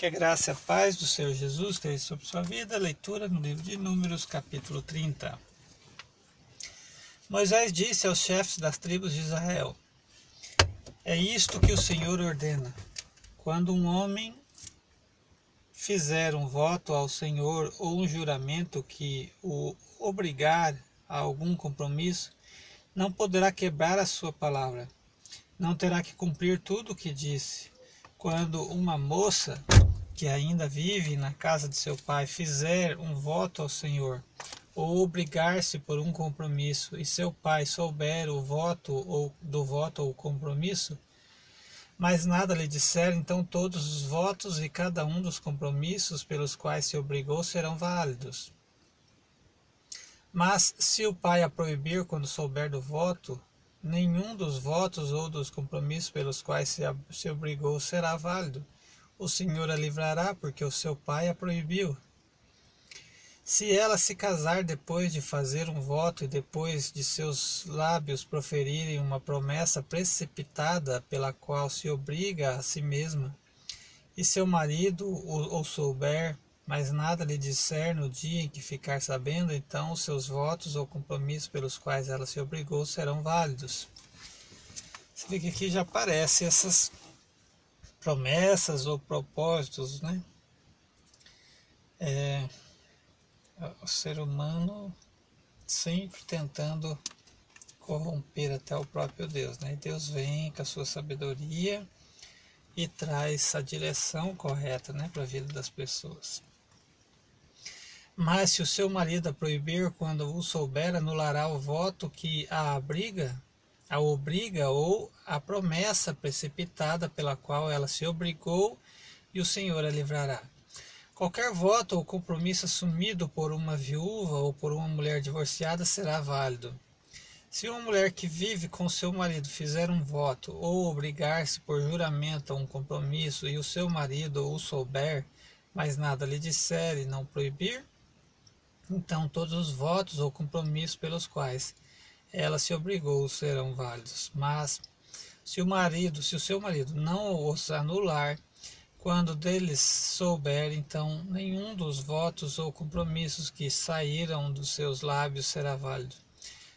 Que a graça e a paz do Senhor Jesus esteja sobre sua vida. Leitura no livro de Números, capítulo 30. Moisés disse aos chefes das tribos de Israel: É isto que o Senhor ordena. Quando um homem fizer um voto ao Senhor ou um juramento que o obrigar a algum compromisso, não poderá quebrar a sua palavra. Não terá que cumprir tudo o que disse. Quando uma moça que ainda vive na casa de seu pai fizer um voto ao Senhor, ou obrigar-se por um compromisso, e seu pai souber o voto ou do voto ou compromisso, mas nada lhe disser, então todos os votos e cada um dos compromissos pelos quais se obrigou serão válidos. Mas se o pai a proibir quando souber do voto, nenhum dos votos ou dos compromissos pelos quais se, se obrigou será válido o Senhor a livrará, porque o seu pai a proibiu. Se ela se casar depois de fazer um voto e depois de seus lábios proferirem uma promessa precipitada pela qual se obriga a si mesma, e seu marido o, souber, mas nada lhe disser no dia em que ficar sabendo, então os seus votos ou compromissos pelos quais ela se obrigou serão válidos. Você vê que aqui já aparecem essas promessas ou propósitos, né? É, o ser humano sempre tentando corromper até o próprio Deus, né? Deus vem com a sua sabedoria e traz a direção correta, né, para a vida das pessoas. Mas se o seu marido a proibir quando o souber, anulará o voto que a abriga a obriga ou a promessa precipitada pela qual ela se obrigou e o Senhor a livrará. Qualquer voto ou compromisso assumido por uma viúva ou por uma mulher divorciada será válido. Se uma mulher que vive com seu marido fizer um voto ou obrigar-se por juramento a um compromisso e o seu marido o souber, mas nada lhe disser e não proibir, então todos os votos ou compromissos pelos quais ela se obrigou serão válidos. Mas se o marido, se o seu marido não os anular, quando deles souber, então nenhum dos votos ou compromissos que saíram dos seus lábios será válido.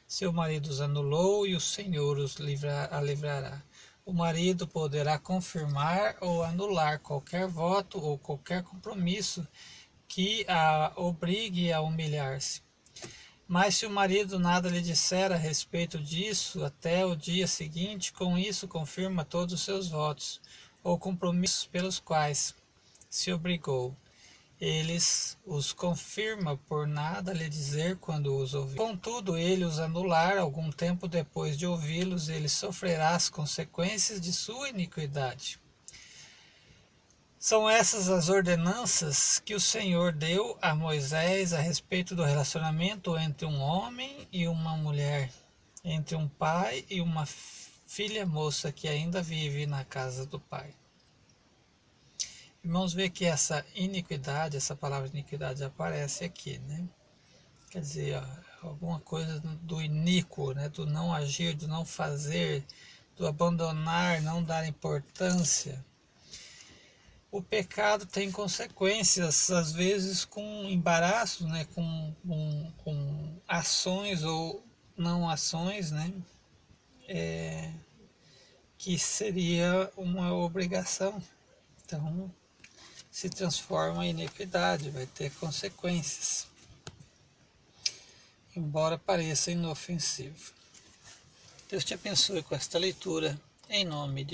Seu marido os anulou e o Senhor os livrar, a livrará. O marido poderá confirmar ou anular qualquer voto ou qualquer compromisso que a obrigue a humilhar-se. Mas se o marido nada lhe disser a respeito disso até o dia seguinte, com isso confirma todos os seus votos ou compromissos pelos quais se obrigou. Eles os confirma por nada lhe dizer quando os ouvir. Contudo, ele os anular algum tempo depois de ouvi-los, ele sofrerá as consequências de sua iniquidade. São essas as ordenanças que o Senhor deu a Moisés a respeito do relacionamento entre um homem e uma mulher, entre um pai e uma filha moça que ainda vive na casa do pai. Irmãos, vê que essa iniquidade, essa palavra iniquidade aparece aqui, né? Quer dizer, ó, alguma coisa do iníquo, né? do não agir, do não fazer, do abandonar, não dar importância o pecado tem consequências, às vezes com embaraços, né, com, com, com ações ou não ações, né, é, que seria uma obrigação. Então, se transforma em iniquidade, vai ter consequências, embora pareça inofensivo. Deus te abençoe com esta leitura, em nome de